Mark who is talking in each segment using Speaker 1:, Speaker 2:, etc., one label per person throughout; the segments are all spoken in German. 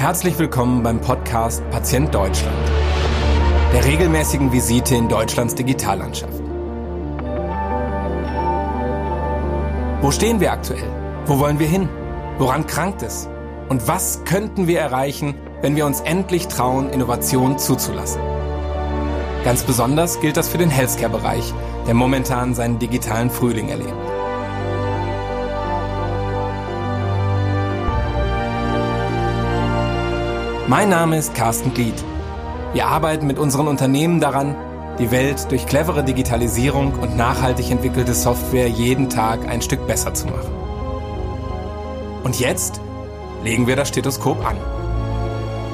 Speaker 1: Herzlich willkommen beim Podcast Patient Deutschland, der regelmäßigen Visite in Deutschlands Digitallandschaft. Wo stehen wir aktuell? Wo wollen wir hin? Woran krankt es? Und was könnten wir erreichen, wenn wir uns endlich trauen, Innovation zuzulassen? Ganz besonders gilt das für den Healthcare-Bereich, der momentan seinen digitalen Frühling erlebt. Mein Name ist Carsten Glied. Wir arbeiten mit unseren Unternehmen daran, die Welt durch clevere Digitalisierung und nachhaltig entwickelte Software jeden Tag ein Stück besser zu machen. Und jetzt legen wir das Stethoskop an.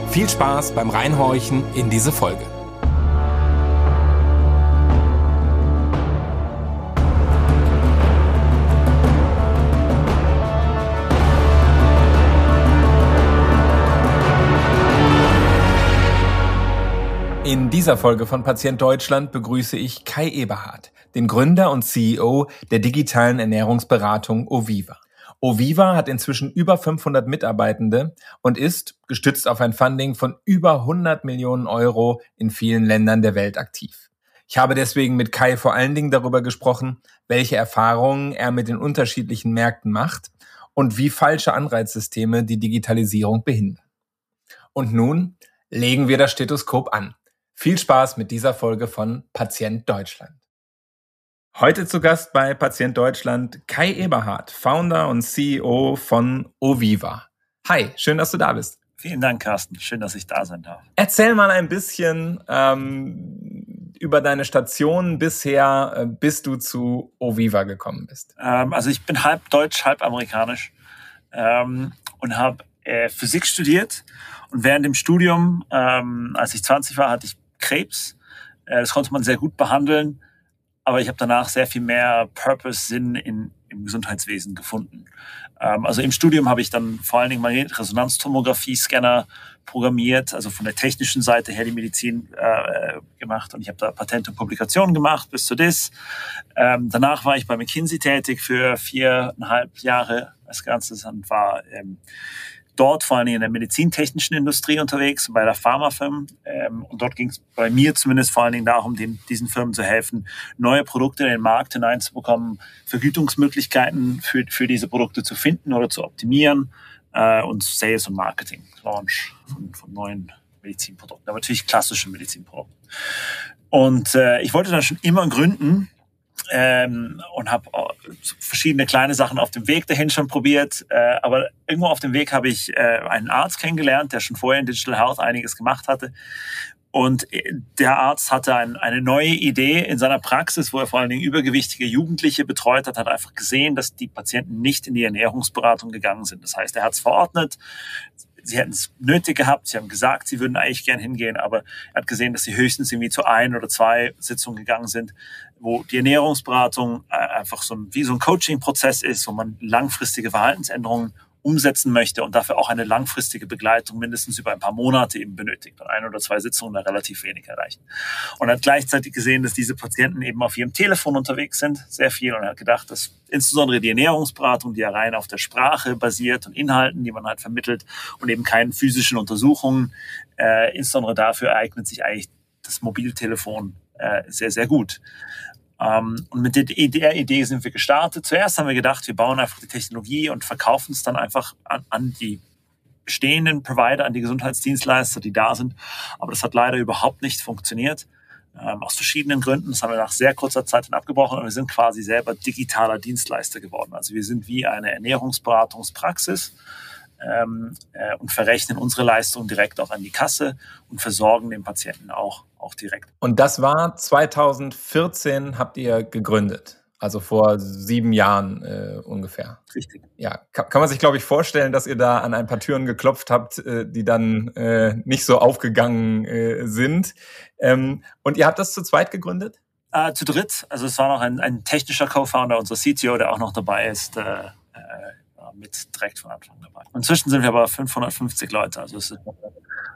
Speaker 1: Viel Spaß beim Reinhorchen in diese Folge. In dieser Folge von Patient Deutschland begrüße ich Kai Eberhardt, den Gründer und CEO der digitalen Ernährungsberatung Oviva. Oviva hat inzwischen über 500 Mitarbeitende und ist, gestützt auf ein Funding von über 100 Millionen Euro, in vielen Ländern der Welt aktiv. Ich habe deswegen mit Kai vor allen Dingen darüber gesprochen, welche Erfahrungen er mit den unterschiedlichen Märkten macht und wie falsche Anreizsysteme die Digitalisierung behindern. Und nun legen wir das Stethoskop an. Viel Spaß mit dieser Folge von Patient Deutschland. Heute zu Gast bei Patient Deutschland Kai Eberhardt, Founder und CEO von Oviva. Hi, schön, dass du da bist.
Speaker 2: Vielen Dank, Carsten. Schön, dass ich da sein darf.
Speaker 1: Erzähl mal ein bisschen ähm, über deine Station bisher, äh, bis du zu Oviva gekommen bist.
Speaker 2: Ähm, also ich bin halb deutsch, halb amerikanisch ähm, und habe äh, Physik studiert. Und während dem Studium, ähm, als ich 20 war, hatte ich Krebs. Äh, das konnte man sehr gut behandeln, aber ich habe danach sehr viel mehr Purpose, Sinn in, im Gesundheitswesen gefunden. Ähm, also im Studium habe ich dann vor allen Dingen Resonanztomographie-Scanner programmiert, also von der technischen Seite her die Medizin äh, gemacht und ich habe da Patente und Publikationen gemacht bis zu das. Ähm, danach war ich bei McKinsey tätig für viereinhalb Jahre als Ganzes und war ähm, dort vor allem in der medizintechnischen Industrie unterwegs, bei der Pharmafirma. Ähm, und dort ging es bei mir zumindest vor allen Dingen darum, den, diesen Firmen zu helfen, neue Produkte in den Markt hineinzubekommen, Vergütungsmöglichkeiten für, für diese Produkte zu finden oder zu optimieren äh, und Sales und Marketing, Launch von, von neuen Medizinprodukten, aber natürlich klassische Medizinprodukte. Und äh, ich wollte dann schon immer gründen, ähm, und habe verschiedene kleine Sachen auf dem Weg dahin schon probiert. Äh, aber irgendwo auf dem Weg habe ich äh, einen Arzt kennengelernt, der schon vorher in Digital Health einiges gemacht hatte. Und äh, der Arzt hatte ein, eine neue Idee in seiner Praxis, wo er vor allen Dingen übergewichtige Jugendliche betreut hat, hat einfach gesehen, dass die Patienten nicht in die Ernährungsberatung gegangen sind. Das heißt, er hat es verordnet, sie hätten es nötig gehabt, sie haben gesagt, sie würden eigentlich gern hingehen, aber er hat gesehen, dass sie höchstens irgendwie zu ein oder zwei Sitzungen gegangen sind, wo die Ernährungsberatung äh, einfach so ein, wie so ein Coaching-Prozess ist, wo man langfristige Verhaltensänderungen umsetzen möchte und dafür auch eine langfristige Begleitung mindestens über ein paar Monate eben benötigt und ein oder zwei Sitzungen da relativ wenig erreichen. Und hat gleichzeitig gesehen, dass diese Patienten eben auf ihrem Telefon unterwegs sind, sehr viel und hat gedacht, dass insbesondere die Ernährungsberatung, die ja rein auf der Sprache basiert und Inhalten, die man halt vermittelt und eben keinen physischen Untersuchungen, äh, insbesondere dafür eignet sich eigentlich das Mobiltelefon äh, sehr, sehr gut. Ähm, und mit der Idee sind wir gestartet. Zuerst haben wir gedacht, wir bauen einfach die Technologie und verkaufen es dann einfach an, an die bestehenden Provider, an die Gesundheitsdienstleister, die da sind. Aber das hat leider überhaupt nicht funktioniert. Ähm, aus verschiedenen Gründen. Das haben wir nach sehr kurzer Zeit dann abgebrochen und wir sind quasi selber digitaler Dienstleister geworden. Also wir sind wie eine Ernährungsberatungspraxis ähm, äh, und verrechnen unsere Leistung direkt auch an die Kasse und versorgen den Patienten auch, auch direkt.
Speaker 1: Und das war 2014 habt ihr gegründet. Also vor sieben Jahren äh, ungefähr.
Speaker 2: Richtig.
Speaker 1: Ja, kann, kann man sich, glaube ich, vorstellen, dass ihr da an ein paar Türen geklopft habt, äh, die dann äh, nicht so aufgegangen äh, sind. Ähm, und ihr habt das zu zweit gegründet?
Speaker 2: Äh, zu dritt. Also es war noch ein, ein technischer Co-Founder, unser CTO, der auch noch dabei ist. Äh, mit direkt von Anfang dabei. Inzwischen sind wir aber 550 Leute, also es ist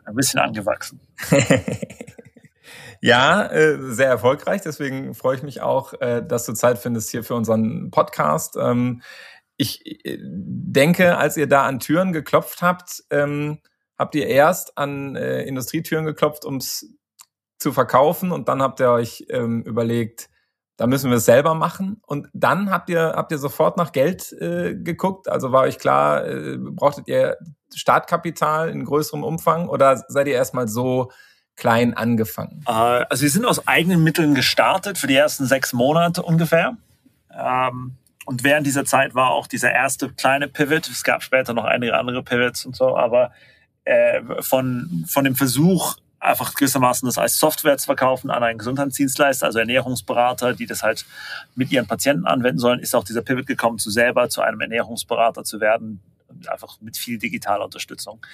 Speaker 2: ein bisschen angewachsen.
Speaker 1: ja, äh, sehr erfolgreich. Deswegen freue ich mich auch, äh, dass du Zeit findest hier für unseren Podcast. Ähm, ich äh, denke, als ihr da an Türen geklopft habt, ähm, habt ihr erst an Industrietüren geklopft, ums zu verkaufen und dann habt ihr euch ähm, überlegt, da müssen wir es selber machen. Und dann habt ihr, habt ihr sofort nach Geld äh, geguckt. Also war euch klar, äh, brauchtet ihr Startkapital in größerem Umfang oder seid ihr erstmal so klein angefangen?
Speaker 2: Äh, also wir sind aus eigenen Mitteln gestartet für die ersten sechs Monate ungefähr. Ähm, und während dieser Zeit war auch dieser erste kleine Pivot. Es gab später noch einige andere Pivots und so, aber äh, von, von dem Versuch, einfach gewissermaßen das als Software zu verkaufen an einen Gesundheitsdienstleister, also Ernährungsberater, die das halt mit ihren Patienten anwenden sollen, ist auch dieser Pivot gekommen, zu selber zu einem Ernährungsberater zu werden, einfach mit viel digitaler Unterstützung.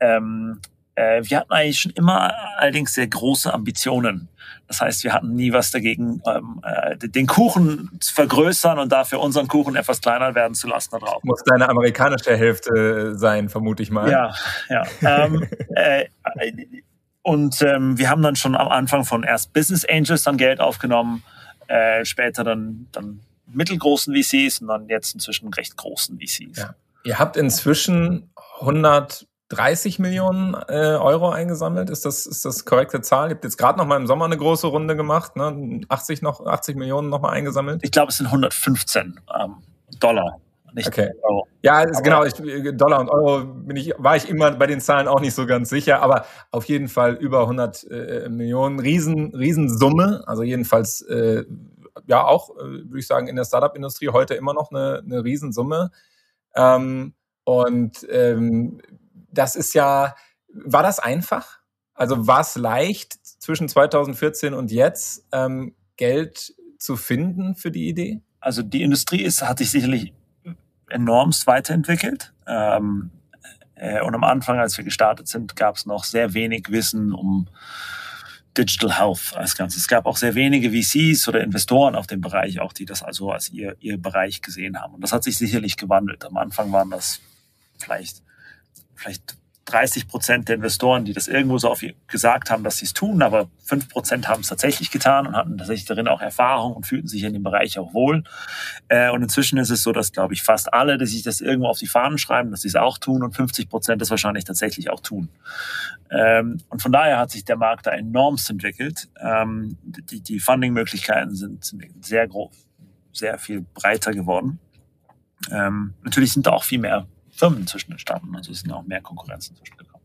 Speaker 2: Ähm, äh, wir hatten eigentlich schon immer allerdings sehr große Ambitionen. Das heißt, wir hatten nie was dagegen, ähm, äh, den Kuchen zu vergrößern und dafür unseren Kuchen etwas kleiner werden zu lassen da drauf.
Speaker 1: Muss deine amerikanische Hälfte sein, vermute ich mal.
Speaker 2: Ja, ja. ähm, äh, und ähm, wir haben dann schon am Anfang von erst Business Angels dann Geld aufgenommen, äh, später dann, dann mittelgroßen VCs und dann jetzt inzwischen recht großen VCs. Ja.
Speaker 1: Ihr habt inzwischen 130 Millionen äh, Euro eingesammelt. Ist das, ist das korrekte Zahl? Ihr habt jetzt gerade noch mal im Sommer eine große Runde gemacht, ne? 80 noch, 80 Millionen noch mal eingesammelt?
Speaker 2: Ich glaube, es sind 115 ähm, Dollar
Speaker 1: nicht okay. Euro. Ja, genau, ich, Dollar und Euro bin ich, war ich immer bei den Zahlen auch nicht so ganz sicher, aber auf jeden Fall über 100 äh, Millionen, riesen, Riesensumme, also jedenfalls äh, ja auch, äh, würde ich sagen, in der Startup-Industrie heute immer noch eine, eine Riesensumme. Ähm, und ähm, das ist ja, war das einfach? Also war es leicht zwischen 2014 und jetzt ähm, Geld zu finden für die Idee?
Speaker 2: Also die Industrie ist, hat sich sicherlich enormst weiterentwickelt. Ähm, äh, und am Anfang, als wir gestartet sind, gab es noch sehr wenig Wissen um Digital Health als Ganzes. Es gab auch sehr wenige VCs oder Investoren auf dem Bereich, auch die das also als ihr, ihr Bereich gesehen haben. Und das hat sich sicherlich gewandelt. Am Anfang waren das vielleicht, vielleicht 30 Prozent der Investoren, die das irgendwo so auf gesagt haben, dass sie es tun, aber 5 Prozent haben es tatsächlich getan und hatten tatsächlich darin auch Erfahrung und fühlten sich in dem Bereich auch wohl. Äh, und inzwischen ist es so, dass, glaube ich, fast alle, die sich das irgendwo auf die Fahnen schreiben, dass sie es auch tun und 50 Prozent das wahrscheinlich tatsächlich auch tun. Ähm, und von daher hat sich der Markt da enormst entwickelt. Ähm, die, die Funding-Möglichkeiten sind, sind sehr groß, sehr viel breiter geworden. Ähm, natürlich sind da auch viel mehr Firmen inzwischen entstanden. Also es sind auch mehr Konkurrenzen inzwischen gekommen.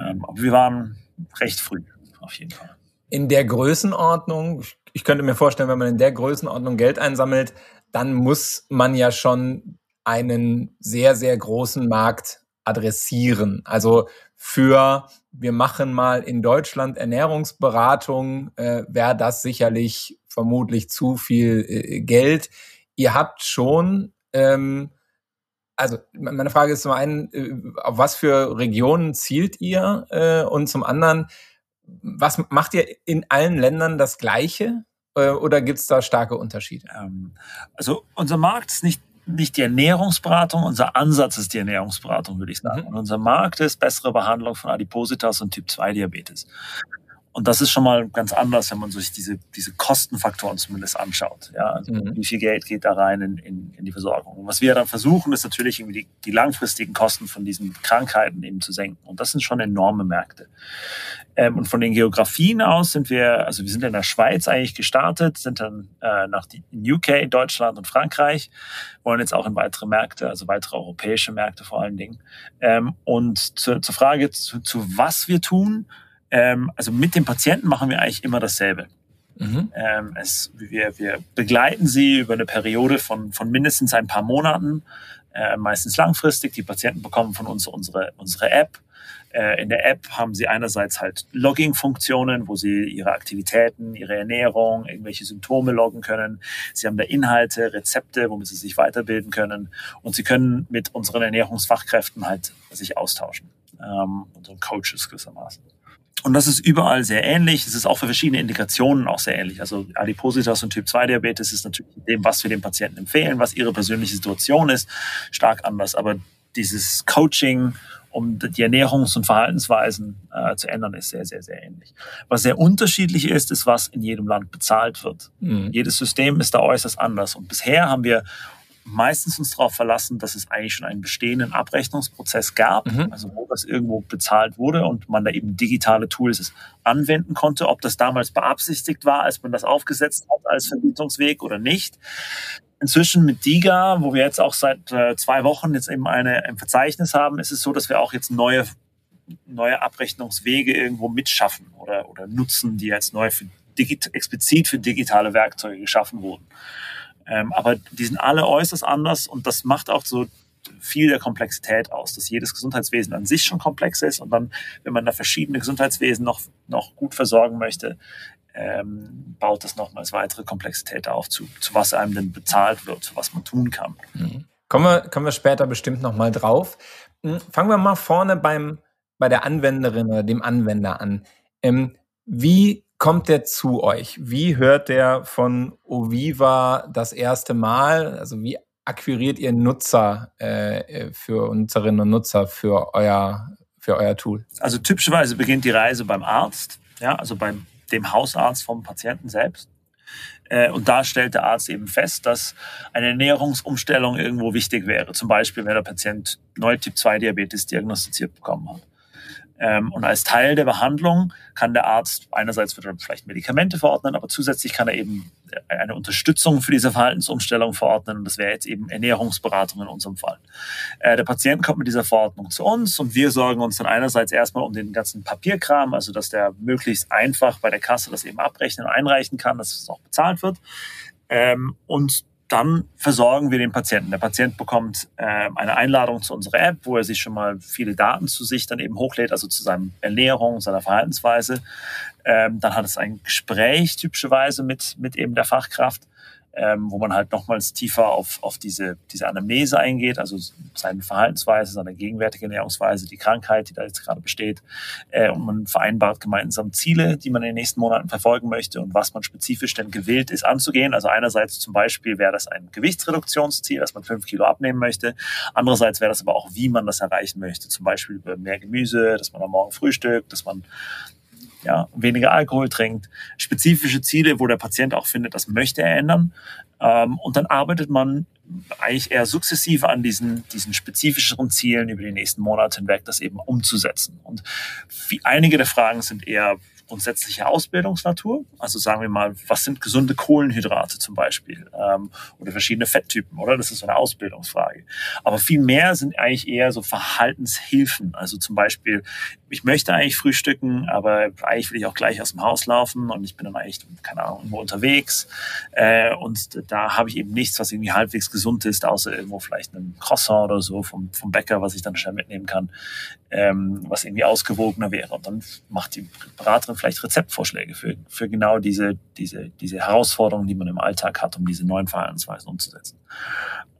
Speaker 2: Ähm, aber wir waren recht früh, auf jeden Fall.
Speaker 1: In der Größenordnung, ich könnte mir vorstellen, wenn man in der Größenordnung Geld einsammelt, dann muss man ja schon einen sehr, sehr großen Markt adressieren. Also für wir machen mal in Deutschland Ernährungsberatung, äh, wäre das sicherlich vermutlich zu viel äh, Geld. Ihr habt schon ähm, also meine Frage ist zum einen, äh, auf was für Regionen zielt ihr? Äh, und zum anderen, was macht ihr in allen Ländern das Gleiche? Äh, oder gibt es da starke Unterschiede? Ähm,
Speaker 2: also unser Markt ist nicht nicht die Ernährungsberatung, unser Ansatz ist die Ernährungsberatung, würde ich sagen. Mhm. Und unser Markt ist bessere Behandlung von Adipositas und Typ-2-Diabetes. Und das ist schon mal ganz anders, wenn man sich diese, diese Kostenfaktoren zumindest anschaut. Ja, also mhm. wie viel Geld geht da rein in, in, in die Versorgung? Und was wir dann versuchen, ist natürlich irgendwie die, die langfristigen Kosten von diesen Krankheiten eben zu senken. Und das sind schon enorme Märkte. Ähm, und von den Geografien aus sind wir, also wir sind in der Schweiz eigentlich gestartet, sind dann äh, nach die, in UK, Deutschland und Frankreich, wollen jetzt auch in weitere Märkte, also weitere europäische Märkte vor allen Dingen. Ähm, und zu, zur Frage, zu, zu was wir tun, ähm, also mit dem Patienten machen wir eigentlich immer dasselbe. Mhm. Ähm, es, wir, wir begleiten sie über eine Periode von, von mindestens ein paar Monaten, äh, meistens langfristig. Die Patienten bekommen von uns unsere, unsere App. Äh, in der App haben sie einerseits halt Logging-Funktionen, wo sie ihre Aktivitäten, ihre Ernährung, irgendwelche Symptome loggen können. Sie haben da Inhalte, Rezepte, womit sie sich weiterbilden können. Und sie können mit unseren Ernährungsfachkräften halt sich austauschen. Ähm, unseren Coaches gewissermaßen. Und das ist überall sehr ähnlich. Es ist auch für verschiedene Indikationen auch sehr ähnlich. Also Adipositas und Typ-2-Diabetes ist natürlich dem, was wir den Patienten empfehlen, was ihre persönliche Situation ist, stark anders. Aber dieses Coaching, um die Ernährungs- und Verhaltensweisen äh, zu ändern, ist sehr, sehr, sehr ähnlich. Was sehr unterschiedlich ist, ist, was in jedem Land bezahlt wird. Mhm. Jedes System ist da äußerst anders. Und bisher haben wir meistens uns darauf verlassen, dass es eigentlich schon einen bestehenden Abrechnungsprozess gab, mhm. also wo das irgendwo bezahlt wurde und man da eben digitale Tools anwenden konnte. Ob das damals beabsichtigt war, als man das aufgesetzt hat als Vergütungsweg oder nicht. Inzwischen mit DIGA, wo wir jetzt auch seit äh, zwei Wochen jetzt eben eine, ein Verzeichnis haben, ist es so, dass wir auch jetzt neue, neue Abrechnungswege irgendwo mitschaffen oder, oder nutzen, die jetzt neu für explizit für digitale Werkzeuge geschaffen wurden. Ähm, aber die sind alle äußerst anders und das macht auch so viel der Komplexität aus, dass jedes Gesundheitswesen an sich schon komplex ist und dann, wenn man da verschiedene Gesundheitswesen noch, noch gut versorgen möchte, ähm, baut das nochmals weitere Komplexität auf, zu, zu was einem denn bezahlt wird, zu was man tun kann.
Speaker 1: Mhm. Kommen, wir, kommen wir später bestimmt nochmal drauf. Hm, fangen wir mal vorne beim, bei der Anwenderin oder dem Anwender an. Ähm, wie kommt der zu euch? Wie hört der von Oviva das erste Mal? Also wie akquiriert ihr Nutzer äh, für Nutzerinnen und Nutzer für euer, für euer Tool?
Speaker 2: Also typischerweise beginnt die Reise beim Arzt, ja, also beim dem Hausarzt vom Patienten selbst. Äh, und da stellt der Arzt eben fest, dass eine Ernährungsumstellung irgendwo wichtig wäre. Zum Beispiel, wenn der Patient neu Typ 2 Diabetes diagnostiziert bekommen hat. Ähm, und als Teil der Behandlung kann der Arzt einerseits wird er vielleicht Medikamente verordnen, aber zusätzlich kann er eben eine Unterstützung für diese Verhaltensumstellung verordnen. Und das wäre jetzt eben Ernährungsberatung in unserem Fall. Äh, der Patient kommt mit dieser Verordnung zu uns und wir sorgen uns dann einerseits erstmal um den ganzen Papierkram, also dass der möglichst einfach bei der Kasse das eben abrechnen und einreichen kann, dass es auch bezahlt wird. Ähm, und dann versorgen wir den Patienten. Der Patient bekommt äh, eine Einladung zu unserer App, wo er sich schon mal viele Daten zu sich dann eben hochlädt, also zu seiner Ernährung, seiner Verhaltensweise. Ähm, dann hat es ein Gespräch typischerweise mit, mit eben der Fachkraft ähm, wo man halt nochmals tiefer auf, auf diese, diese Anamnese eingeht, also seine Verhaltensweise, seine gegenwärtige Ernährungsweise, die Krankheit, die da jetzt gerade besteht. Äh, und man vereinbart gemeinsam Ziele, die man in den nächsten Monaten verfolgen möchte und was man spezifisch denn gewillt ist anzugehen. Also einerseits zum Beispiel wäre das ein Gewichtsreduktionsziel, dass man fünf Kilo abnehmen möchte. Andererseits wäre das aber auch, wie man das erreichen möchte. Zum Beispiel über mehr Gemüse, dass man am Morgen frühstückt, dass man ja, weniger Alkohol trinkt, spezifische Ziele, wo der Patient auch findet, das möchte er ändern. Ähm, und dann arbeitet man eigentlich eher sukzessive an diesen, diesen spezifischeren Zielen über die nächsten Monate hinweg, das eben umzusetzen. Und einige der Fragen sind eher grundsätzliche Ausbildungsnatur. Also sagen wir mal, was sind gesunde Kohlenhydrate zum Beispiel ähm, oder verschiedene Fetttypen, oder? Das ist so eine Ausbildungsfrage. Aber viel mehr sind eigentlich eher so Verhaltenshilfen. Also zum Beispiel, ich möchte eigentlich frühstücken, aber eigentlich will ich auch gleich aus dem Haus laufen und ich bin dann eigentlich, keine Ahnung, irgendwo unterwegs. Äh, und da habe ich eben nichts, was irgendwie halbwegs gesund ist, außer irgendwo vielleicht ein Croissant oder so vom, vom Bäcker, was ich dann schnell mitnehmen kann, ähm, was irgendwie ausgewogener wäre. Und dann macht die Beraterin vielleicht Rezeptvorschläge für, für genau diese, diese, diese Herausforderungen, die man im Alltag hat, um diese neuen Verhaltensweisen umzusetzen.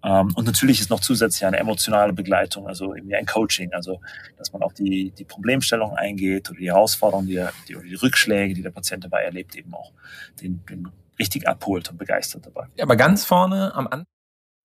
Speaker 2: Ähm, und natürlich ist noch zusätzlich eine emotionale Begleitung, also irgendwie ein Coaching, also dass man auf die, die Problemstellung eingeht oder die Herausforderungen, die, die, oder die Rückschläge, die der Patient dabei erlebt, eben auch den, den richtig abholt und begeistert dabei.
Speaker 1: Aber ganz vorne am Anfang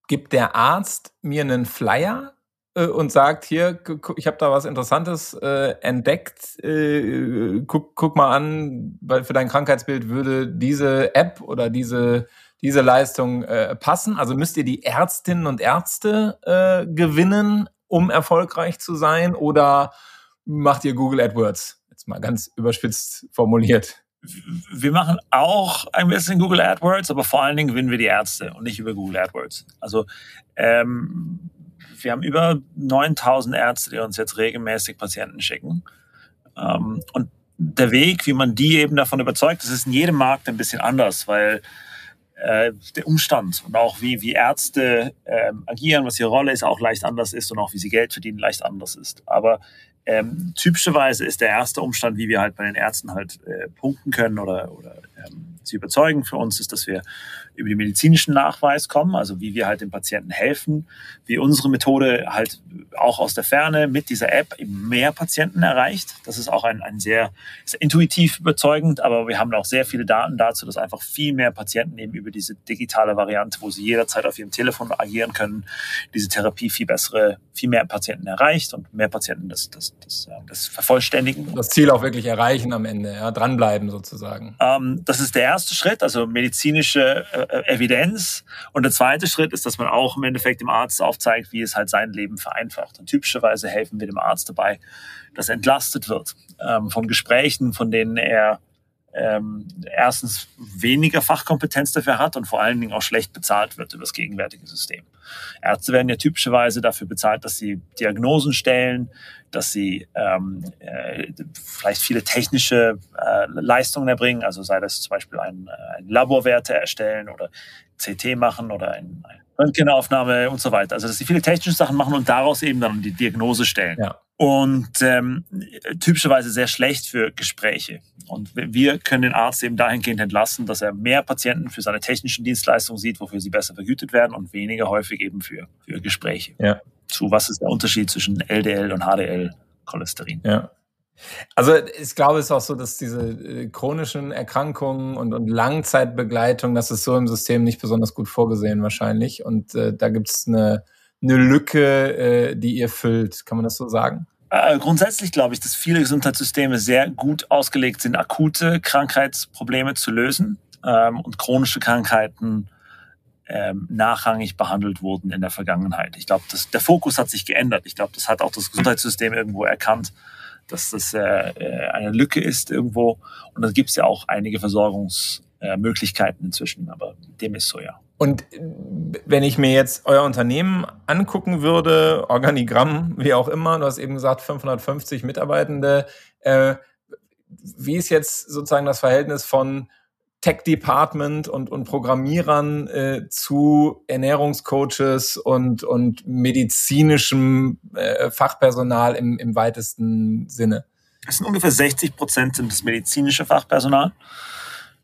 Speaker 1: gibt der Arzt mir einen Flyer äh, und sagt, hier, ich habe da was Interessantes äh, entdeckt, äh, guck, guck mal an, weil für dein Krankheitsbild würde diese App oder diese, diese Leistung äh, passen. Also müsst ihr die Ärztinnen und Ärzte äh, gewinnen, um erfolgreich zu sein oder macht ihr Google AdWords? Jetzt mal ganz überspitzt formuliert.
Speaker 2: Wir machen auch ein bisschen Google AdWords, aber vor allen Dingen gewinnen wir die Ärzte und nicht über Google AdWords. Also ähm, wir haben über 9000 Ärzte, die uns jetzt regelmäßig Patienten schicken. Ähm, und der Weg, wie man die eben davon überzeugt, das ist in jedem Markt ein bisschen anders, weil äh, der Umstand und auch wie, wie Ärzte äh, agieren, was ihre Rolle ist, auch leicht anders ist und auch wie sie Geld verdienen, leicht anders ist. Aber ähm, typischerweise ist der erste Umstand, wie wir halt bei den Ärzten halt äh, punkten können oder, oder ähm, sie überzeugen für uns, ist, dass wir über den medizinischen Nachweis kommen, also wie wir halt den Patienten helfen, wie unsere Methode halt auch aus der Ferne mit dieser App eben mehr Patienten erreicht. Das ist auch ein, ein sehr intuitiv überzeugend, aber wir haben auch sehr viele Daten dazu, dass einfach viel mehr Patienten eben über diese digitale Variante, wo sie jederzeit auf ihrem Telefon agieren können, diese Therapie viel bessere, viel mehr Patienten erreicht und mehr Patienten das, das, das, das vervollständigen.
Speaker 1: Das Ziel auch wirklich erreichen am Ende, ja, dranbleiben sozusagen.
Speaker 2: Ähm, das ist der erste Schritt, also medizinische äh, Evidenz. Und der zweite Schritt ist, dass man auch im Endeffekt dem Arzt aufzeigt, wie es halt sein Leben vereinfacht. Und typischerweise helfen wir dem Arzt dabei, dass er entlastet wird ähm, von Gesprächen, von denen er ähm, erstens weniger Fachkompetenz dafür hat und vor allen Dingen auch schlecht bezahlt wird über das gegenwärtige System. Ärzte werden ja typischerweise dafür bezahlt, dass sie Diagnosen stellen, dass sie ähm, äh, vielleicht viele technische äh, Leistungen erbringen, also sei das zum Beispiel ein, äh, ein Laborwerte erstellen oder CT machen oder ein, ein Röntgenaufnahme und so weiter. Also dass sie viele technische Sachen machen und daraus eben dann die Diagnose stellen. Ja. Und ähm, typischerweise sehr schlecht für Gespräche. Und wir können den Arzt eben dahingehend entlassen, dass er mehr Patienten für seine technischen Dienstleistungen sieht, wofür sie besser vergütet werden und weniger häufig eben für, für Gespräche. Ja. Zu was ist der Unterschied zwischen LDL und HDL-Cholesterin?
Speaker 1: Ja. Also ich glaube, es ist auch so, dass diese äh, chronischen Erkrankungen und, und Langzeitbegleitung, das ist so im System nicht besonders gut vorgesehen wahrscheinlich. Und äh, da gibt es eine, eine Lücke, äh, die ihr füllt. Kann man das so sagen?
Speaker 2: Äh, grundsätzlich glaube ich, dass viele Gesundheitssysteme sehr gut ausgelegt sind, akute Krankheitsprobleme zu lösen ähm, und chronische Krankheiten ähm, nachrangig behandelt wurden in der Vergangenheit. Ich glaube, der Fokus hat sich geändert. Ich glaube, das hat auch das Gesundheitssystem irgendwo erkannt, dass das äh, äh eine Lücke ist irgendwo. Und da gibt es ja auch einige Versorgungsmöglichkeiten inzwischen, aber dem ist so, ja.
Speaker 1: Und wenn ich mir jetzt euer Unternehmen angucken würde, Organigramm, wie auch immer, du hast eben gesagt 550 Mitarbeitende, äh, wie ist jetzt sozusagen das Verhältnis von Tech Department und, und Programmierern äh, zu Ernährungscoaches und, und medizinischem äh, Fachpersonal im, im weitesten Sinne?
Speaker 2: Es sind ungefähr 60 Prozent sind das medizinische Fachpersonal.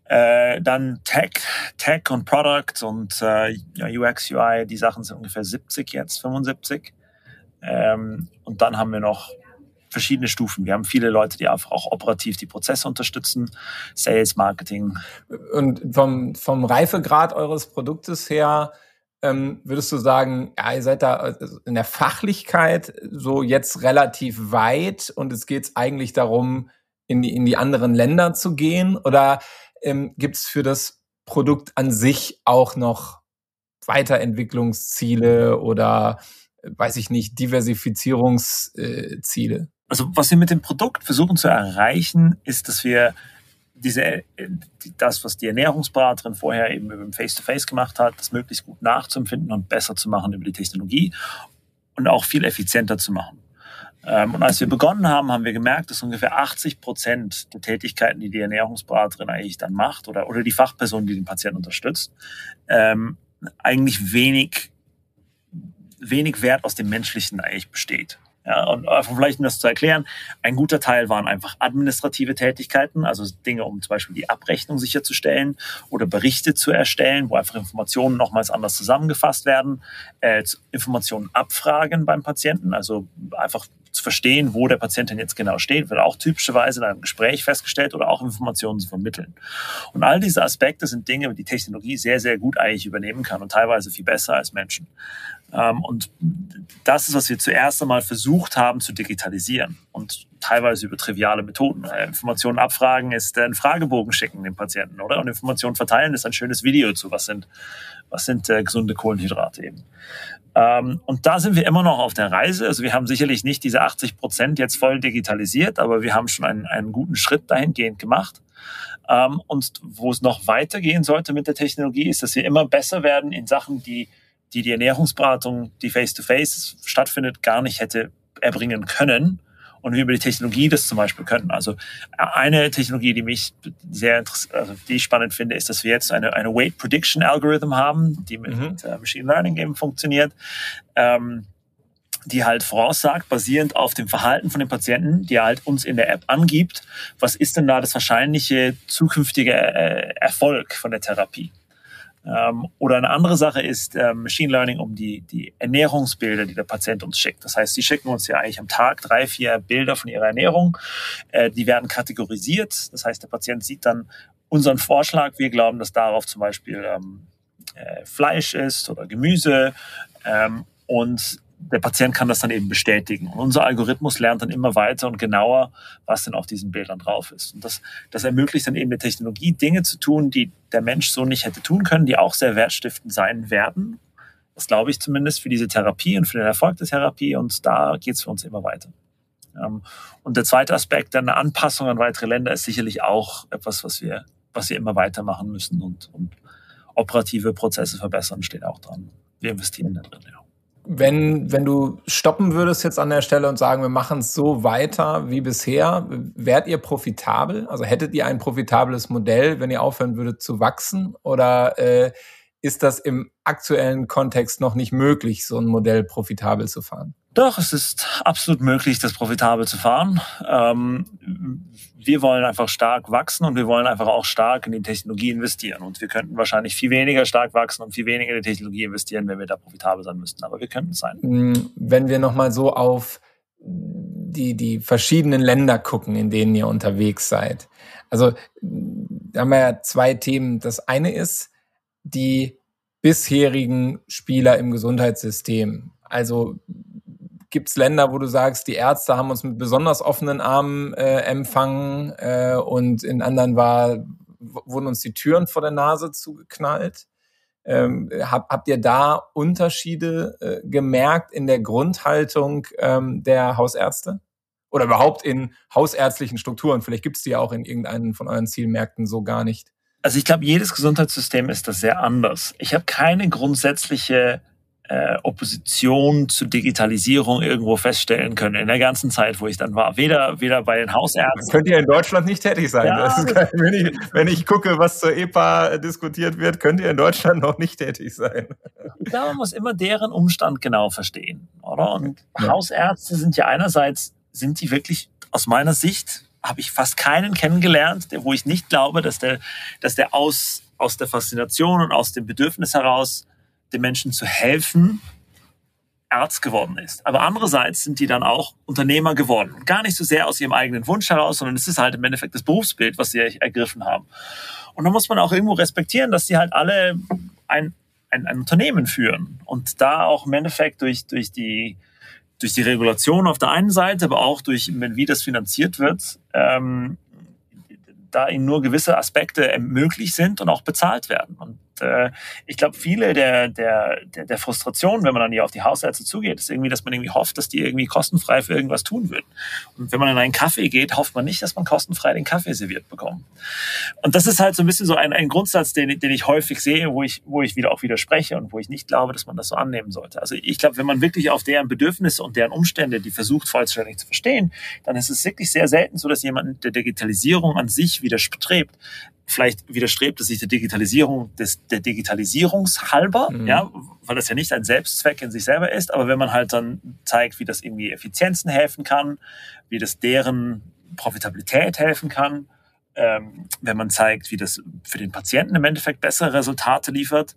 Speaker 2: Äh, dann Tech, Tech und Product und äh, UX, UI, die Sachen sind ungefähr 70 jetzt, 75. Ähm, und dann haben wir noch verschiedene Stufen. Wir haben viele Leute, die einfach auch operativ die Prozesse unterstützen, Sales, Marketing.
Speaker 1: Und vom, vom Reifegrad eures Produktes her, ähm, würdest du sagen, ja, ihr seid da also in der Fachlichkeit so jetzt relativ weit und es geht eigentlich darum, in die, in die anderen Länder zu gehen? Oder ähm, gibt es für das Produkt an sich auch noch Weiterentwicklungsziele oder weiß ich nicht, Diversifizierungsziele?
Speaker 2: Also was wir mit dem Produkt versuchen zu erreichen, ist, dass wir diese, das, was die Ernährungsberaterin vorher eben über Face-to-Face gemacht hat, das möglichst gut nachzuempfinden und besser zu machen über die Technologie und auch viel effizienter zu machen. Ähm, und als wir begonnen haben, haben wir gemerkt, dass ungefähr 80 Prozent der Tätigkeiten, die die Ernährungsberaterin eigentlich dann macht oder, oder die Fachperson, die den Patienten unterstützt, ähm, eigentlich wenig, wenig Wert aus dem Menschlichen eigentlich besteht. Ja, und vielleicht um das zu erklären, ein guter Teil waren einfach administrative Tätigkeiten, also Dinge, um zum Beispiel die Abrechnung sicherzustellen oder Berichte zu erstellen, wo einfach Informationen nochmals anders zusammengefasst werden, äh, Informationen abfragen beim Patienten, also einfach zu verstehen, wo der Patient denn jetzt genau steht, wird auch typischerweise in einem Gespräch festgestellt oder auch Informationen zu vermitteln. Und all diese Aspekte sind Dinge, die Technologie sehr, sehr gut eigentlich übernehmen kann und teilweise viel besser als Menschen. Ähm, und das ist, was wir zuerst einmal versucht haben zu digitalisieren und teilweise über triviale Methoden. Äh, Informationen abfragen ist ein Fragebogen schicken dem Patienten, oder? Und Informationen verteilen ist ein schönes Video zu, was sind, was sind äh, gesunde Kohlenhydrate eben. Ähm, und da sind wir immer noch auf der Reise. Also wir haben sicherlich nicht diese 80 Prozent jetzt voll digitalisiert, aber wir haben schon einen, einen guten Schritt dahingehend gemacht. Ähm, und wo es noch weitergehen sollte mit der Technologie, ist, dass wir immer besser werden in Sachen, die die, die Ernährungsberatung, die face-to-face -face stattfindet, gar nicht hätte erbringen können und wir über die Technologie das zum Beispiel können. Also eine Technologie, die mich sehr also die ich spannend finde, ist, dass wir jetzt eine, eine Weight Prediction Algorithm haben, die mit mhm. Äh, Machine Learning eben funktioniert. Ähm, die halt voraussagt, basierend auf dem Verhalten von den Patienten, die halt uns in der App angibt, was ist denn da das wahrscheinliche zukünftige äh, Erfolg von der Therapie. Ähm, oder eine andere Sache ist äh, Machine Learning um die, die Ernährungsbilder, die der Patient uns schickt. Das heißt, sie schicken uns ja eigentlich am Tag drei, vier Bilder von ihrer Ernährung. Äh, die werden kategorisiert. Das heißt, der Patient sieht dann unseren Vorschlag. Wir glauben, dass darauf zum Beispiel ähm, äh, Fleisch ist oder Gemüse. Ähm, und der Patient kann das dann eben bestätigen. Und unser Algorithmus lernt dann immer weiter und genauer, was denn auf diesen Bildern drauf ist. Und das, das ermöglicht dann eben der Technologie, Dinge zu tun, die der Mensch so nicht hätte tun können, die auch sehr wertstiftend sein werden. Das glaube ich zumindest für diese Therapie und für den Erfolg der Therapie. Und da geht es für uns immer weiter. Ähm, und der zweite Aspekt, eine Anpassung an weitere Länder, ist sicherlich auch etwas, was wir, was wir immer weitermachen müssen und, und operative Prozesse verbessern, steht auch dran. Wir investieren da drin, ja.
Speaker 1: Wenn, wenn du stoppen würdest jetzt an der Stelle und sagen, wir machen es so weiter wie bisher, wärt ihr profitabel? Also hättet ihr ein profitables Modell, wenn ihr aufhören würdet zu wachsen? Oder äh, ist das im aktuellen Kontext noch nicht möglich, so ein Modell profitabel zu fahren?
Speaker 2: Doch, es ist absolut möglich, das profitabel zu fahren. Ähm, wir wollen einfach stark wachsen und wir wollen einfach auch stark in die Technologie investieren. Und wir könnten wahrscheinlich viel weniger stark wachsen und viel weniger in die Technologie investieren, wenn wir da profitabel sein müssten. Aber wir könnten es sein.
Speaker 1: Hm, wenn wir nochmal so auf die, die verschiedenen Länder gucken, in denen ihr unterwegs seid. Also, da haben wir ja zwei Themen. Das eine ist, die bisherigen Spieler im Gesundheitssystem. Also gibt es Länder, wo du sagst, die Ärzte haben uns mit besonders offenen Armen äh, empfangen äh, und in anderen war, wurden uns die Türen vor der Nase zugeknallt? Ähm, hab, habt ihr da Unterschiede äh, gemerkt in der Grundhaltung ähm, der Hausärzte? Oder überhaupt in hausärztlichen Strukturen? Vielleicht gibt es die auch in irgendeinen von euren Zielmärkten so gar nicht.
Speaker 2: Also ich glaube, jedes Gesundheitssystem ist das sehr anders. Ich habe keine grundsätzliche äh, Opposition zur Digitalisierung irgendwo feststellen können in der ganzen Zeit, wo ich dann war. Weder, weder bei den Hausärzten.
Speaker 1: Könnt ihr in Deutschland nicht tätig sein. Ja. Kein, wenn, ich, wenn ich gucke, was zur EPA diskutiert wird, könnt ihr in Deutschland noch nicht tätig sein.
Speaker 2: Ich glaube, man muss immer deren Umstand genau verstehen, oder? Und ja. Hausärzte sind ja einerseits, sind die wirklich aus meiner Sicht habe ich fast keinen kennengelernt, der, wo ich nicht glaube, dass der, dass der aus, aus der Faszination und aus dem Bedürfnis heraus, den Menschen zu helfen, Arzt geworden ist. Aber andererseits sind die dann auch Unternehmer geworden. gar nicht so sehr aus ihrem eigenen Wunsch heraus, sondern es ist halt im Endeffekt das Berufsbild, was sie ergriffen haben. Und da muss man auch irgendwo respektieren, dass sie halt alle ein, ein, ein Unternehmen führen. Und da auch im Endeffekt durch, durch die, durch die Regulation auf der einen Seite, aber auch durch, wie das finanziert wird, ähm, da ihnen nur gewisse Aspekte möglich sind und auch bezahlt werden. Und äh, ich glaube, viele der, der, der, der Frustration, wenn man dann hier auf die Hausärzte zugeht, ist irgendwie, dass man irgendwie hofft, dass die irgendwie kostenfrei für irgendwas tun würden. Und wenn man in einen Kaffee geht, hofft man nicht, dass man kostenfrei den Kaffee serviert bekommt. Und das ist halt so ein bisschen so ein, ein Grundsatz, den, den ich häufig sehe, wo ich, wo ich wieder auch widerspreche und wo ich nicht glaube, dass man das so annehmen sollte. Also ich glaube, wenn man wirklich auf deren Bedürfnisse und deren Umstände, die versucht vollständig zu verstehen, dann ist es wirklich sehr selten so, dass jemand der Digitalisierung an sich widerstrebt, vielleicht widerstrebt es sich der Digitalisierung des, der Digitalisierungshalber, mhm. ja, weil das ja nicht ein Selbstzweck in sich selber ist, aber wenn man halt dann zeigt, wie das irgendwie Effizienzen helfen kann, wie das deren Profitabilität helfen kann, ähm, wenn man zeigt, wie das für den Patienten im Endeffekt bessere Resultate liefert,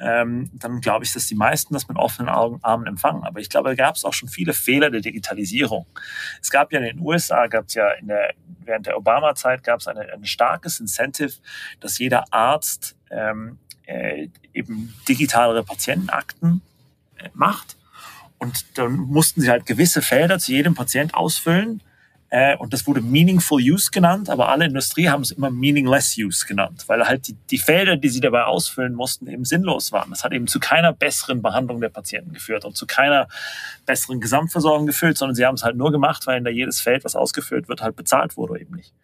Speaker 2: ähm, dann glaube ich, dass die meisten das mit offenen Augen, Armen empfangen. Aber ich glaube, da gab es auch schon viele Fehler der Digitalisierung. Es gab ja in den USA, gab es ja in der, während der Obama-Zeit gab es ein starkes Incentive, dass jeder Arzt ähm, äh, eben digitalere Patientenakten äh, macht. Und dann mussten sie halt gewisse Felder zu jedem Patient ausfüllen äh, und das wurde Meaningful Use genannt, aber alle Industrie haben es immer Meaningless Use genannt, weil halt die, die Felder, die sie dabei ausfüllen mussten, eben sinnlos waren. Das hat eben zu keiner besseren Behandlung der Patienten geführt und zu keiner besseren Gesamtversorgung geführt, sondern sie haben es halt nur gemacht, weil in der jedes Feld, was ausgefüllt wird, halt bezahlt wurde eben nicht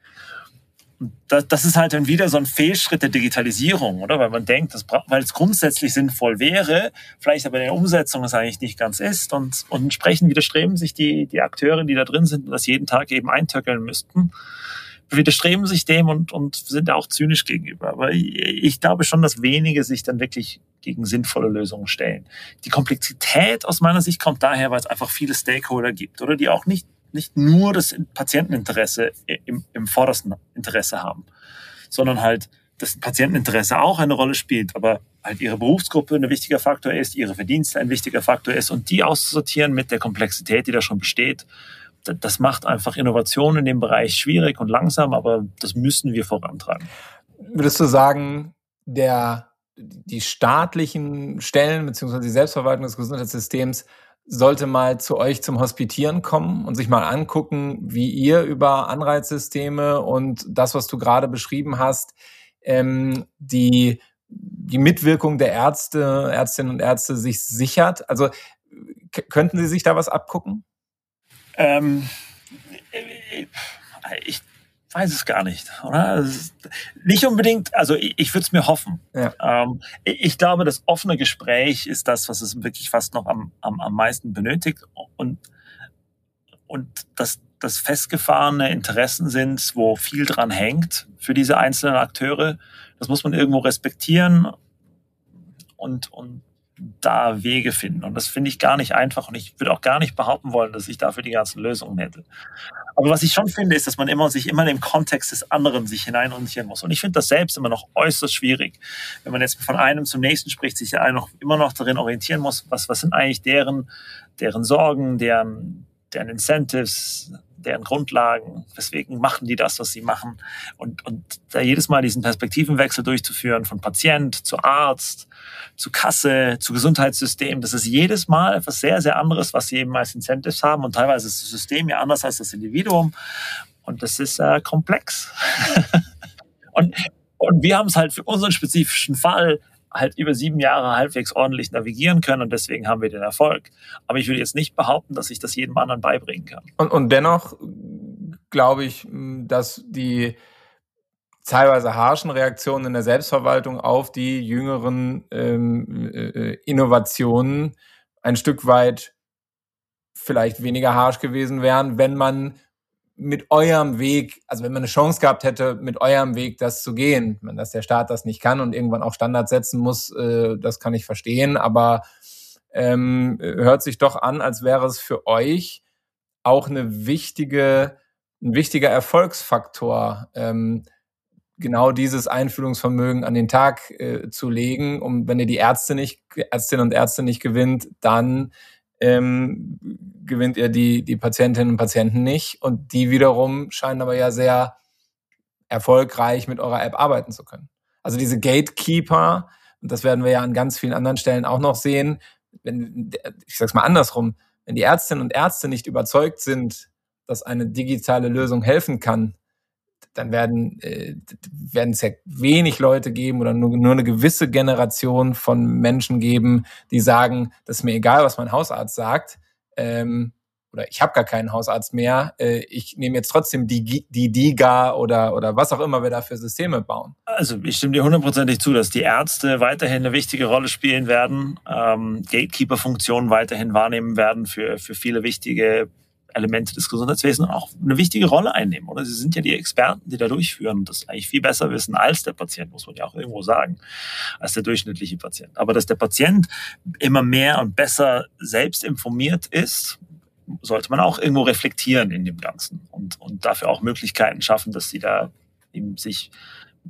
Speaker 2: das, das ist halt dann wieder so ein Fehlschritt der Digitalisierung, oder? Weil man denkt, das, weil es grundsätzlich sinnvoll wäre, vielleicht aber in der Umsetzung es eigentlich nicht ganz ist. Und, und entsprechend widerstreben sich die, die Akteure, die da drin sind und das jeden Tag eben eintöckeln müssten, widerstreben sich dem und, und sind auch zynisch gegenüber. Aber ich, ich glaube schon, dass wenige sich dann wirklich gegen sinnvolle Lösungen stellen. Die Komplexität aus meiner Sicht kommt daher, weil es einfach viele Stakeholder gibt, oder die auch nicht nicht nur das Patienteninteresse im, im vordersten Interesse haben, sondern halt das Patienteninteresse auch eine Rolle spielt, aber halt ihre Berufsgruppe ein wichtiger Faktor ist, ihre Verdienste ein wichtiger Faktor ist und die auszusortieren mit der Komplexität, die da schon besteht, das macht einfach Innovation in dem Bereich schwierig und langsam, aber das müssen wir vorantreiben.
Speaker 1: Würdest du sagen, der, die staatlichen Stellen beziehungsweise die Selbstverwaltung des Gesundheitssystems sollte mal zu euch zum Hospitieren kommen und sich mal angucken, wie ihr über Anreizsysteme und das, was du gerade beschrieben hast, ähm, die, die Mitwirkung der Ärzte, Ärztinnen und Ärzte sich sichert. Also könnten Sie sich da was abgucken?
Speaker 2: Ähm, ich weiß es gar nicht, oder? Nicht unbedingt, also ich, ich würde es mir hoffen. Ja. Ähm, ich glaube, das offene Gespräch ist das, was es wirklich fast noch am, am, am meisten benötigt und, und das, das festgefahrene Interessen sind, wo viel dran hängt für diese einzelnen Akteure. Das muss man irgendwo respektieren und, und da Wege finden. Und das finde ich gar nicht einfach. Und ich würde auch gar nicht behaupten wollen, dass ich dafür die ganzen Lösungen hätte. Aber was ich schon finde, ist, dass man immer sich immer in den Kontext des anderen sich hineinorientieren muss. Und ich finde das selbst immer noch äußerst schwierig. Wenn man jetzt von einem zum nächsten spricht, sich ja noch, immer noch darin orientieren muss, was, was sind eigentlich deren, deren Sorgen, deren, deren Incentives, deren Grundlagen, weswegen machen die das, was sie machen. Und, und da jedes Mal diesen Perspektivenwechsel durchzuführen von Patient zu Arzt, zu Kasse, zu Gesundheitssystem, das ist jedes Mal etwas sehr, sehr anderes, was sie eben als Incentives haben. Und teilweise ist das System ja anders als das Individuum. Und das ist äh, komplex. und, und wir haben es halt für unseren spezifischen Fall halt über sieben Jahre halbwegs ordentlich navigieren können und deswegen haben wir den Erfolg. Aber ich will jetzt nicht behaupten, dass ich das jedem anderen beibringen kann.
Speaker 1: Und, und dennoch glaube ich, dass die teilweise harschen Reaktionen in der Selbstverwaltung auf die jüngeren ähm, äh, Innovationen ein Stück weit vielleicht weniger harsch gewesen wären, wenn man mit eurem Weg, also wenn man eine Chance gehabt hätte, mit eurem Weg das zu gehen, wenn dass der Staat das nicht kann und irgendwann auch Standards setzen muss, äh, das kann ich verstehen, aber ähm, hört sich doch an, als wäre es für euch auch eine wichtige, ein wichtiger Erfolgsfaktor, ähm, genau dieses Einfühlungsvermögen an den Tag äh, zu legen, um wenn ihr die Ärzte nicht, Ärztinnen und Ärzte nicht gewinnt, dann ähm, gewinnt ihr die, die Patientinnen und Patienten nicht. Und die wiederum scheinen aber ja sehr erfolgreich mit eurer App arbeiten zu können. Also diese Gatekeeper, und das werden wir ja an ganz vielen anderen Stellen auch noch sehen, wenn, ich sag's mal andersrum, wenn die Ärztinnen und Ärzte nicht überzeugt sind, dass eine digitale Lösung helfen kann, dann werden äh, es ja wenig Leute geben oder nur, nur eine gewisse Generation von Menschen geben, die sagen, das ist mir egal, was mein Hausarzt sagt. Ähm, oder ich habe gar keinen Hausarzt mehr, äh, ich nehme jetzt trotzdem die, die DIGA oder, oder was auch immer wir da für Systeme bauen.
Speaker 2: Also ich stimme dir hundertprozentig zu, dass die Ärzte weiterhin eine wichtige Rolle spielen werden, ähm, Gatekeeper-Funktionen weiterhin wahrnehmen werden für, für viele wichtige Elemente des Gesundheitswesens auch eine wichtige Rolle einnehmen. Oder sie sind ja die Experten, die da durchführen und das eigentlich viel besser wissen als der Patient, muss man ja auch irgendwo sagen, als der durchschnittliche Patient. Aber dass der Patient immer mehr und besser selbst informiert ist, sollte man auch irgendwo reflektieren in dem Ganzen und, und dafür auch Möglichkeiten schaffen, dass sie da eben sich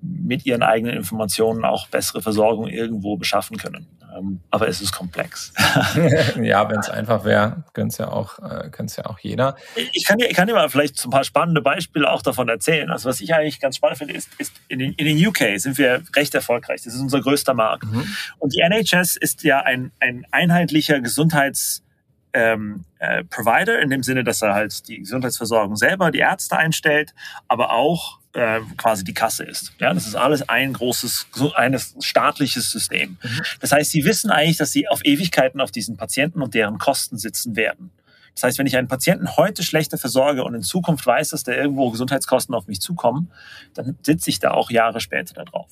Speaker 2: mit ihren eigenen Informationen auch bessere Versorgung irgendwo beschaffen können. Ähm, aber es ist komplex.
Speaker 1: ja, wenn es einfach wäre, könnte es ja auch, äh, ja auch jeder.
Speaker 2: Ich kann dir, ich kann dir mal vielleicht ein paar spannende Beispiele auch davon erzählen. Also was ich eigentlich ganz spannend finde, ist, ist in, den, in den UK sind wir recht erfolgreich. Das ist unser größter Markt. Mhm. Und die NHS ist ja ein, ein einheitlicher Gesundheits ähm, äh, Provider in dem Sinne, dass er halt die Gesundheitsversorgung selber, die Ärzte einstellt, aber auch äh, quasi die Kasse ist. Ja, das ist alles ein großes, ein staatliches System. Mhm. Das heißt, sie wissen eigentlich, dass sie auf Ewigkeiten auf diesen Patienten und deren Kosten sitzen werden. Das heißt, wenn ich einen Patienten heute schlechter versorge und in Zukunft weiß, dass da irgendwo Gesundheitskosten auf mich zukommen, dann sitze ich da auch Jahre später da drauf.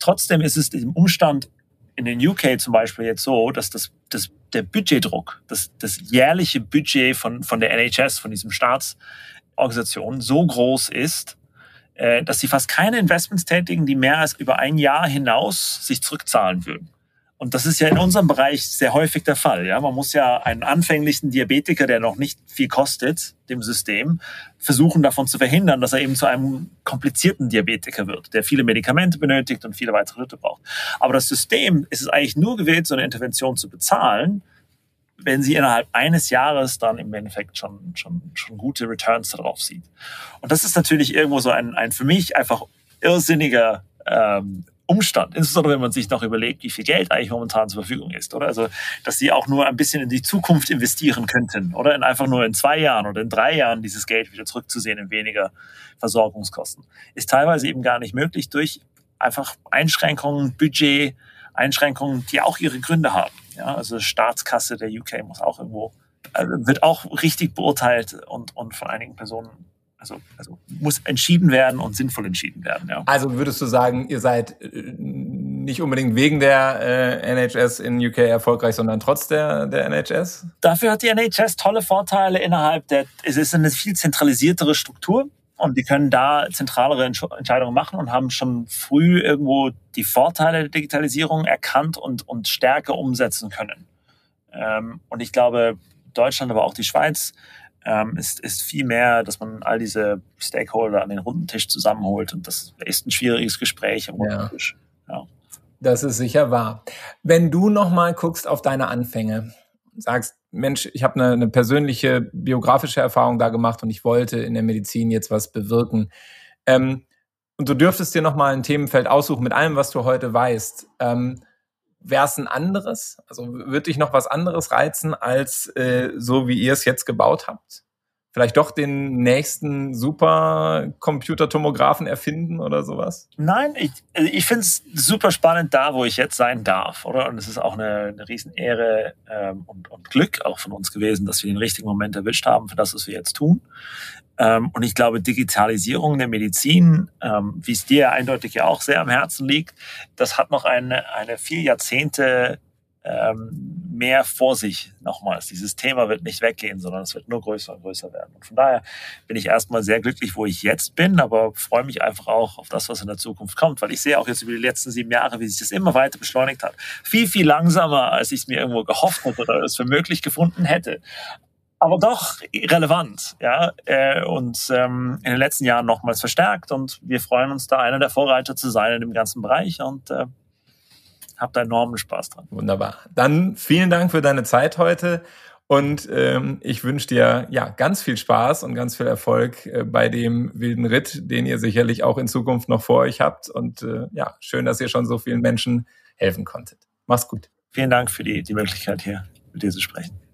Speaker 2: Trotzdem ist es im Umstand in den UK zum Beispiel jetzt so, dass das, das, der Budgetdruck, das, das jährliche Budget von, von der NHS, von diesem Staatsorganisation so groß ist, dass sie fast keine Investments tätigen, die mehr als über ein Jahr hinaus sich zurückzahlen würden. Und das ist ja in unserem Bereich sehr häufig der Fall. Ja, man muss ja einen anfänglichen Diabetiker, der noch nicht viel kostet, dem System, versuchen davon zu verhindern, dass er eben zu einem komplizierten Diabetiker wird, der viele Medikamente benötigt und viele weitere Schritte braucht. Aber das System ist es eigentlich nur gewählt, so eine Intervention zu bezahlen, wenn sie innerhalb eines Jahres dann im Endeffekt schon, schon, schon gute Returns darauf sieht. Und das ist natürlich irgendwo so ein, ein für mich einfach irrsinniger ähm, Umstand, insbesondere wenn man sich noch überlegt, wie viel Geld eigentlich momentan zur Verfügung ist, oder? Also, dass sie auch nur ein bisschen in die Zukunft investieren könnten, oder? In einfach nur in zwei Jahren oder in drei Jahren dieses Geld wieder zurückzusehen in weniger Versorgungskosten. Ist teilweise eben gar nicht möglich durch einfach Einschränkungen, Budget, Einschränkungen, die auch ihre Gründe haben. Ja, also Staatskasse der UK muss auch irgendwo, also wird auch richtig beurteilt und, und von einigen Personen also, also muss entschieden werden und sinnvoll entschieden werden. Ja.
Speaker 1: Also würdest du sagen, ihr seid äh, nicht unbedingt wegen der äh, NHS in UK erfolgreich, sondern trotz der, der NHS?
Speaker 2: Dafür hat die NHS tolle Vorteile innerhalb der, es ist eine viel zentralisiertere Struktur und die können da zentralere Entscheidungen machen und haben schon früh irgendwo die Vorteile der Digitalisierung erkannt und, und stärker umsetzen können. Ähm, und ich glaube, Deutschland, aber auch die Schweiz ähm, ist, ist viel mehr, dass man all diese Stakeholder an den runden Tisch zusammenholt und das ist ein schwieriges Gespräch am runden ja. Tisch. Ja.
Speaker 1: Das ist sicher wahr. Wenn du nochmal guckst auf deine Anfänge, sagst, Mensch, ich habe eine, eine persönliche biografische Erfahrung da gemacht und ich wollte in der Medizin jetzt was bewirken. Ähm, und du dürftest dir nochmal ein Themenfeld aussuchen mit allem, was du heute weißt. Ähm, Wäre es ein anderes? Also würde dich noch was anderes reizen, als äh, so wie ihr es jetzt gebaut habt? Vielleicht doch den nächsten Supercomputertomographen erfinden oder sowas?
Speaker 2: Nein, ich, also ich finde es super spannend da, wo ich jetzt sein darf, oder? Und es ist auch eine, eine Riesenehre ähm, und, und Glück auch von uns gewesen, dass wir den richtigen Moment erwischt haben für das, was wir jetzt tun. Ähm, und ich glaube, Digitalisierung der Medizin, ähm, wie es dir eindeutig ja auch sehr am Herzen liegt, das hat noch eine, eine vier Jahrzehnte ähm, mehr vor sich nochmals. Dieses Thema wird nicht weggehen, sondern es wird nur größer und größer werden. Und von daher bin ich erstmal sehr glücklich, wo ich jetzt bin, aber freue mich einfach auch auf das, was in der Zukunft kommt, weil ich sehe auch jetzt über die letzten sieben Jahre, wie sich das immer weiter beschleunigt hat. Viel, viel langsamer, als ich es mir irgendwo gehofft hätte oder es für möglich gefunden hätte aber doch relevant, ja, äh, und ähm, in den letzten Jahren nochmals verstärkt und wir freuen uns da einer der Vorreiter zu sein in dem ganzen Bereich und äh, habt da enormen Spaß dran.
Speaker 1: Wunderbar. Dann vielen Dank für deine Zeit heute und ähm, ich wünsche dir ja ganz viel Spaß und ganz viel Erfolg äh, bei dem wilden Ritt, den ihr sicherlich auch in Zukunft noch vor euch habt und äh, ja, schön, dass ihr schon so vielen Menschen helfen konntet. Mach's gut.
Speaker 2: Vielen Dank für die, die Möglichkeit hier mit dir zu sprechen.